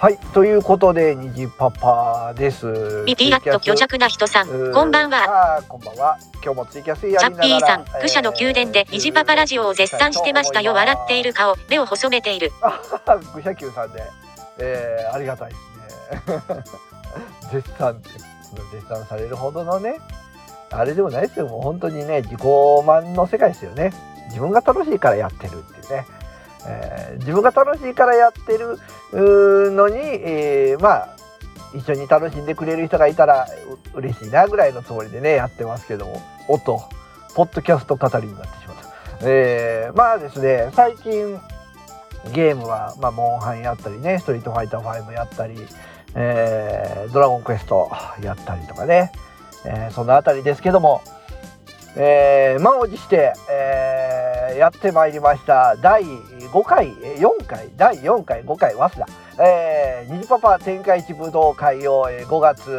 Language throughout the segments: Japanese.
はい、ということで、虹パパです。ビティアット虚弱な人さん、こんばんは。こんばんは。今日もツイキャスやチャりながら。ッピーさん、愚者の宮殿で虹パパラジオを絶賛してましたよ。笑っている顔、目を細めている。愚者級さんで、えー、ありがたいですね。絶賛絶賛されるほどのね、あれでもないですよ。もう本当にね、自己満の世界ですよね。自分が楽しいからやってるっていうね。えー自分が楽しいからやってるのに、えーまあ一緒に楽しんでくれる人がいたら嬉しいなぐらいのつもりでねやってますけども。おっとポッドキャスト語りになってしまった、えーまあですね最近ゲームは、まあ、モンハンやったりねストリートファイター5やったり、えードラゴンクエストやったりとかね、えーそのあたりですけども、えー満を持して、えーやってまいりました。第5回4回第4回5回早稲田、えー、虹パパ天下一武道会を、5月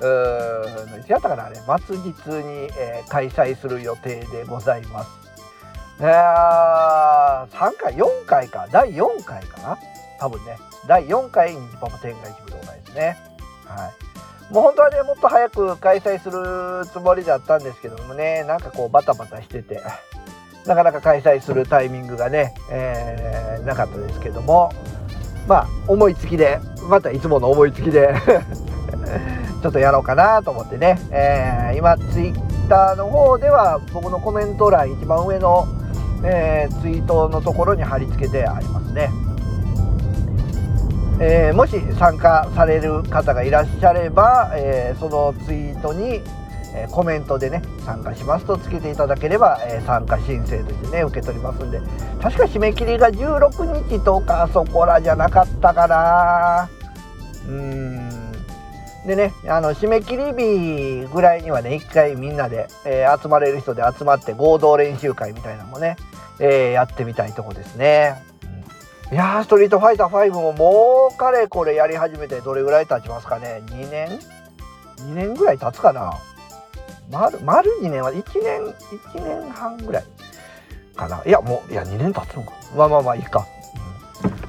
うーのいつやったかな？あれ末日に、えー開催する予定でございます。えー、3回4回か。第4回かな？多分ね。第4回虹パパ天下一武道会ですね。はい。もう本当はねもっと早く開催するつもりだったんですけどもねなんかこうバタバタしてて。なかなか開催するタイミングがね、えーなかったですけどもまあ思いつきでまたいつもの思いつきで ちょっとやろうかなと思ってね、えー今ツイッターの方では僕のコメント欄一番上の、えーツイートのところに貼り付けてありますね。えーもし参加される方がいらっしゃれば、えーそのツイートに、えコメントでね参加しますとつけていただければ、え参加申請としてね受け取りますんで。確か締め切りが16日とかそこらじゃなかったかな。うーん。でねあの締め切り日ぐらいにはね一回みんなで、えー集まれる人で集まって合同練習会みたいなのもね、えーやってみたいとこですね。いやーストリートファイター5ももうかれこれやり始めてどれぐらい経ちますかね？2年 ?2 年ぐらい経つかな？丸丸2年は1年1年半ぐらいかな。いやもういや2年経つのか。まあまあまあいいか、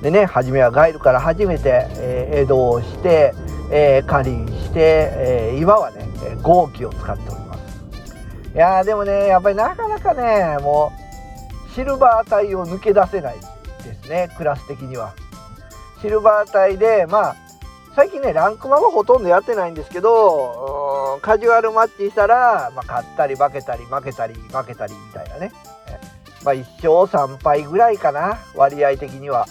でね初めはガイルから初めて、えー江戸をして、えー、狩りして、えー今はねえー合気を使っております。いやーでもねやっぱりなかなかねもうシルバー帯を抜け出せないですねクラス的には。シルバー帯でまあ最近ねランクマはほとんどやってないんですけどカジュアルマッチしたら、まあ、勝ったり負けたり負けたり負けたりみたいなね。まあ1勝3敗ぐらいかな割合的には、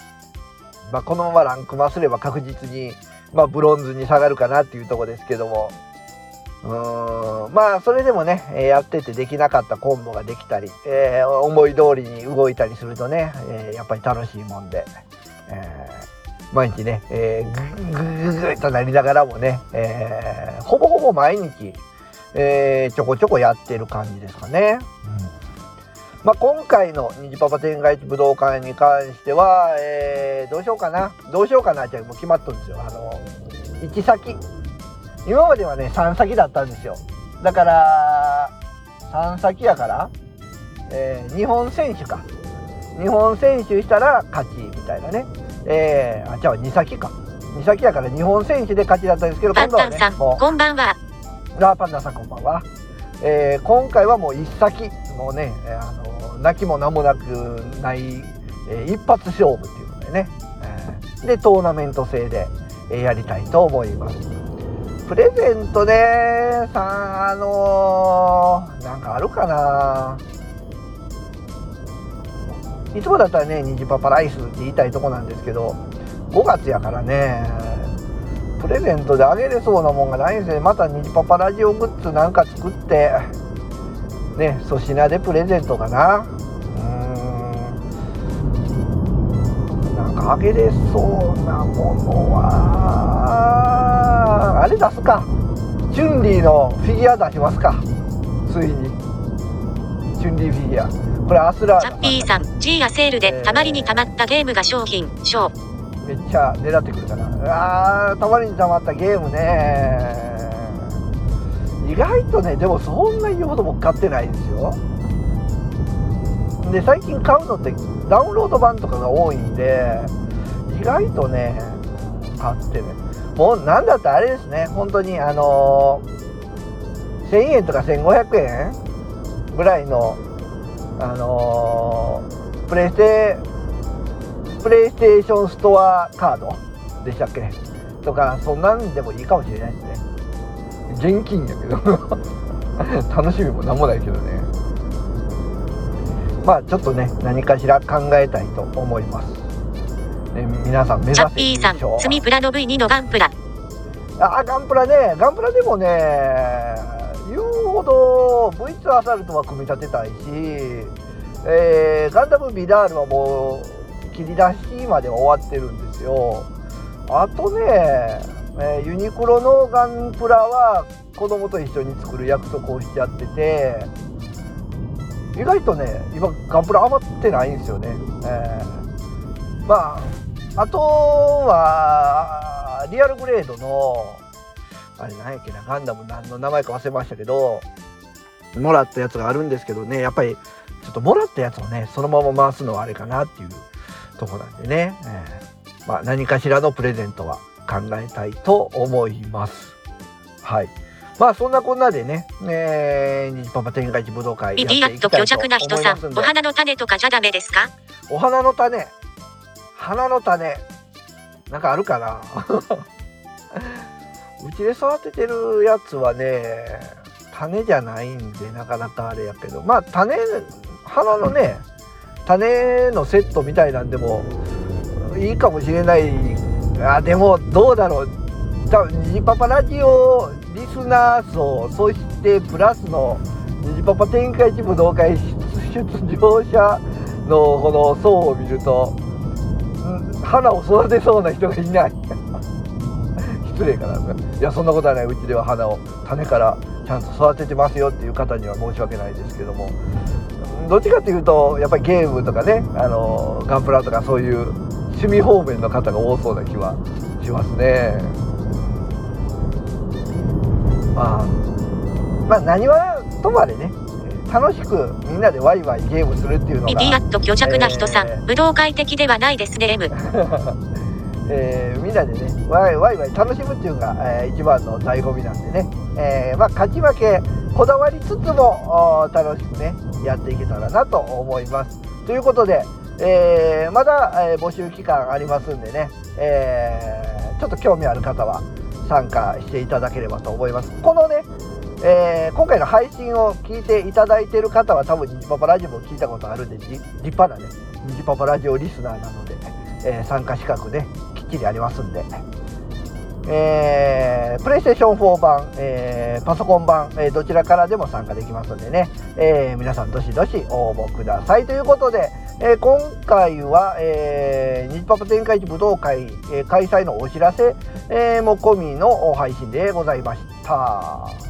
まあ、このままランクマすれば確実に、まあ、ブロンズに下がるかなっていうとこですけども。うーんまあそれでもねえやっててできなかったコンボができたり、えー思い通りに動いたりするとね、えーやっぱり楽しいもんで、えー毎日ね、えー、グッグッグッとなりながらもね、えーほぼほぼ毎日、えーちょこちょこやってる感じですかね。まあ、今回の虹パパ天下一武道館に関しては、えーどうしようかな。どうしようかな。ってもう決まっとるんですよ。あの行き先。今まではね3先だったんですよ。だから3先やから、えー日本選手か。日本選手したら勝ちみたいなね。えー、あじゃあ2先か。2先やから日本選手で勝ちだったんですけどパ今度はンタンさん、ねもこんばんは。う。ラーパンダさんこんばんは、えー今回はもう1先もうね、えーあの泣きも名もなくない、えー一発勝負っていうのでね、えーでトーナメント制で、えーやりたいと思います。プレゼントねさあのーなんかあるかないつもだったらね虹パパライスって言いたいとこなんですけど5月やからねプレゼントであげれそうなもんがないんですよまた虹パパラジオグッズなんか作ってね粗品でプレゼントかな。うーん。なんかあげれそうなものはあれ出すか。チュンリーのフィギュア出しますか。ついに。チュンリーフィギュア。これアスラチャッピーさん、ジーヤセールでたまりにたまったゲームが商品、賞。めっちゃ狙ってくるかなあーたまりにたまったゲームね。意外とねでもそんな言うほど僕買ってないですよ。で最近買うのってダウンロード版とかが多いんで意外とね買ってねもうなんだったらあれですね。本当にあのー、1000円とか1500円ぐらいのあのー、プレイステプレイステーションストアカードでしたっけ？とかそんなんでもいいかもしれないですね。現金やけど。楽しみも何もないけどね。まあちょっとね何かしら考えたいと思います、ね、皆さん目指せチャッピーさん、積みプラの V2 のガンプラ。あガンプラね。ガンプラでもね言うほど V2 アサルトは組み立てたいし、えー、ガンダムビダールはもう切り出しまで終わってるんですよ。あとね、えー、ユニクロのガンプラは子供と一緒に作る約束をしちゃってて意外とね今ガンプラ余ってないんですよね、えー、まああとはリアルグレードのあれ何やっけなガンダム何の名前か忘れましたけどもらったやつがあるんですけどねやっぱりちょっともらったやつをねそのまま回すのはあれかなっていうとこなんでね、えー、まあ、何かしらのプレゼントは考えたいと思います。はい。まあそんなこんなでね、えー、ニジパパ天下一武道会ビディアット虚弱な人さん、お花の種とかじゃダメですか？お花の種、花の種、なんかあるかな？うちで育ててるやつはね、種じゃないんでなかなかあれやけど、まあ種、花のね、種のセットみたいなんでもいいかもしれない。あ、でもどうだろう。多分ニジパパラジオリスナー層そしてプラスのニジパパ天下一武道会出場者のこの層を見ると、花を育てそうな人がいない失礼かないやそんなことはないうちでは花を種からちゃんと育ててますよっていう方には申し訳ないですけども。どっちかっていうとやっぱりゲームとかねあのガンプラとかそういう趣味方面の方が多そうな気はしますね。まあ、まあ何はともあれね楽しくみんなでワイワイゲームするっていうのが。ミディアット虚弱な人さん、えー、武道会的ではないですね M えー、みんなでねワイワイワイ楽しむっていうのが、えー、一番の醍醐味なんでね、えー、まあ勝ち負けこだわりつつも楽しくねやっていけたらなと思います。ということで、えー、まだ、え、募集期間ありますんでね、え、ちょっと興味ある方は参加していただければと思います。このねえー、今回の配信を聞いていただいている方は多分ニジパパラジオも聞いたことあるんで立派なね。ニジパパラジオリスナーなので、えー、参加資格ねっちりありますんで、えー、プレイステーション4版、えー、パソコン版、えどちらからでも参加できますんでね、え皆さんどしどし応募ください。ということで、え今回は、えー、ニジパパ天下一武道会、え開催のお知らせ、えも込みの配信でございました。